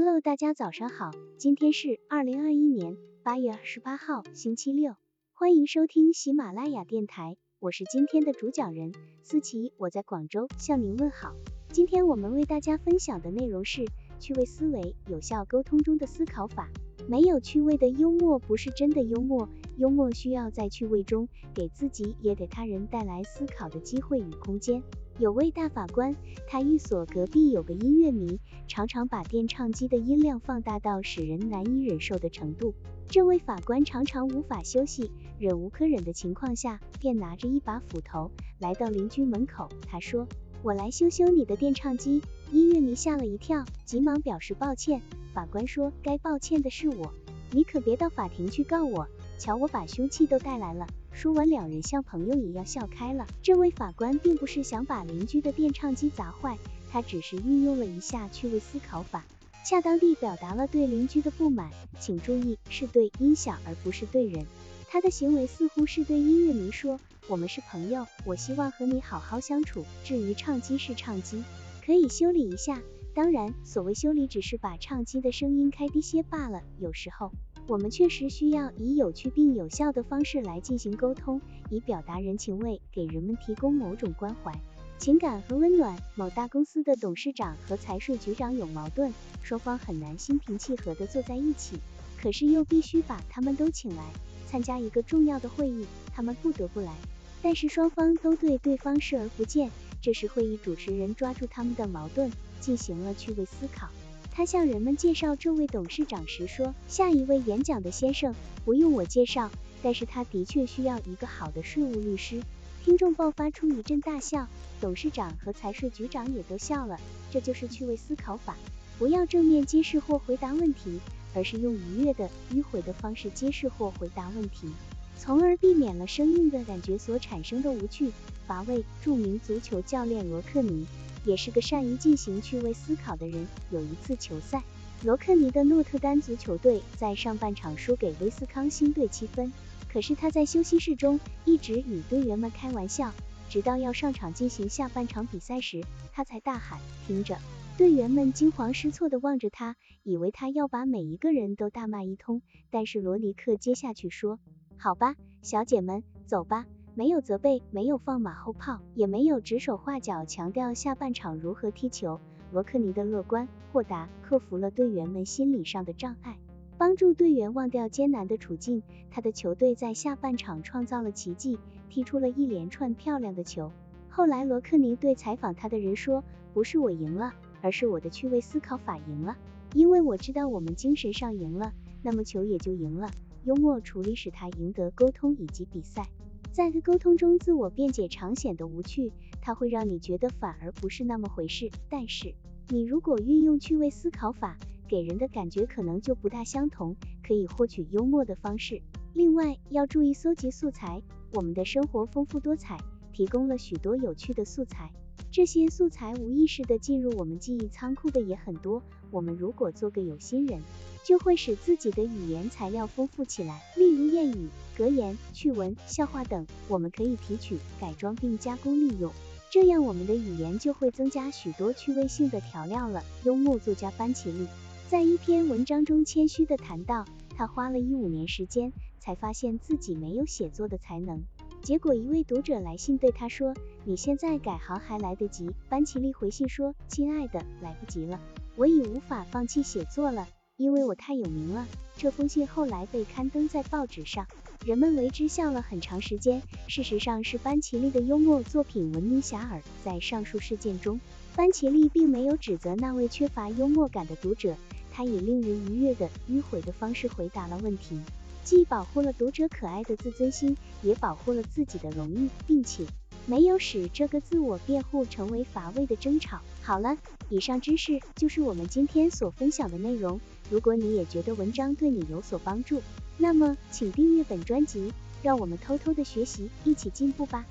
Hello，大家早上好，今天是二零二一年八月二十八号，星期六，欢迎收听喜马拉雅电台，我是今天的主讲人思琪，我在广州向您问好。今天我们为大家分享的内容是趣味思维，有效沟通中的思考法。没有趣味的幽默不是真的幽默，幽默需要在趣味中给自己也给他人带来思考的机会与空间。有位大法官，他寓所隔壁有个音乐迷，常常把电唱机的音量放大到使人难以忍受的程度。这位法官常常无法休息，忍无可忍的情况下，便拿着一把斧头来到邻居门口。他说：“我来修修你的电唱机。”音乐迷吓了一跳，急忙表示抱歉。法官说：“该抱歉的是我，你可别到法庭去告我。瞧，我把凶器都带来了。”说完，两人像朋友一样笑开了。这位法官并不是想把邻居的电唱机砸坏，他只是运用了一下趣味思考法，恰当地表达了对邻居的不满。请注意，是对音响而不是对人。他的行为似乎是对音乐迷说：“我们是朋友，我希望和你好好相处。至于唱机是唱机，可以修理一下。当然，所谓修理只是把唱机的声音开低些罢了。有时候。”我们确实需要以有趣并有效的方式来进行沟通，以表达人情味，给人们提供某种关怀、情感和温暖。某大公司的董事长和财税局长有矛盾，双方很难心平气和地坐在一起，可是又必须把他们都请来参加一个重要的会议，他们不得不来，但是双方都对对方视而不见。这时会议主持人抓住他们的矛盾，进行了趣味思考。他向人们介绍这位董事长时说：“下一位演讲的先生不用我介绍，但是他的确需要一个好的税务律师。”听众爆发出一阵大笑，董事长和财税局长也都笑了。这就是趣味思考法，不要正面揭示或回答问题，而是用愉悦的、迂回的方式揭示或回答问题，从而避免了生硬的感觉所产生的无趣、乏味。著名足球教练罗克尼。也是个善于进行趣味思考的人。有一次球赛，罗克尼的诺特丹足球队在上半场输给威斯康星队七分，可是他在休息室中一直与队员们开玩笑，直到要上场进行下半场比赛时，他才大喊：“听着！”队员们惊慌失措地望着他，以为他要把每一个人都大骂一通。但是罗尼克接下去说：“好吧，小姐们，走吧。”没有责备，没有放马后炮，也没有指手画脚强调下半场如何踢球。罗克尼的乐观豁达克服了队员们心理上的障碍，帮助队员忘掉艰难的处境。他的球队在下半场创造了奇迹，踢出了一连串漂亮的球。后来罗克尼对采访他的人说：“不是我赢了，而是我的趣味思考法赢了，因为我知道我们精神上赢了，那么球也就赢了。”幽默处理使他赢得沟通以及比赛。在沟通中，自我辩解常显得无趣，它会让你觉得反而不是那么回事。但是，你如果运用趣味思考法，给人的感觉可能就不大相同，可以获取幽默的方式。另外，要注意搜集素材，我们的生活丰富多彩，提供了许多有趣的素材。这些素材无意识的进入我们记忆仓库的也很多。我们如果做个有心人，就会使自己的语言材料丰富起来。例如谚语、格言、趣闻、笑话等，我们可以提取、改装并加工利用，这样我们的语言就会增加许多趣味性的调料了。幽默作家班奇利在一篇文章中谦虚地谈到，他花了一五年时间才发现自己没有写作的才能。结果一位读者来信对他说：“你现在改行还来得及。”班奇利回信说：“亲爱的，来不及了，我已无法放弃写作了，因为我太有名了。”这封信后来被刊登在报纸上，人们为之笑了很长时间。事实上是班奇利的幽默作品闻名遐迩。在上述事件中，班奇利并没有指责那位缺乏幽默感的读者，他以令人愉悦的迂回的方式回答了问题。既保护了读者可爱的自尊心，也保护了自己的荣誉，并且没有使这个自我辩护成为乏味的争吵。好了，以上知识就是我们今天所分享的内容。如果你也觉得文章对你有所帮助，那么请订阅本专辑，让我们偷偷的学习，一起进步吧。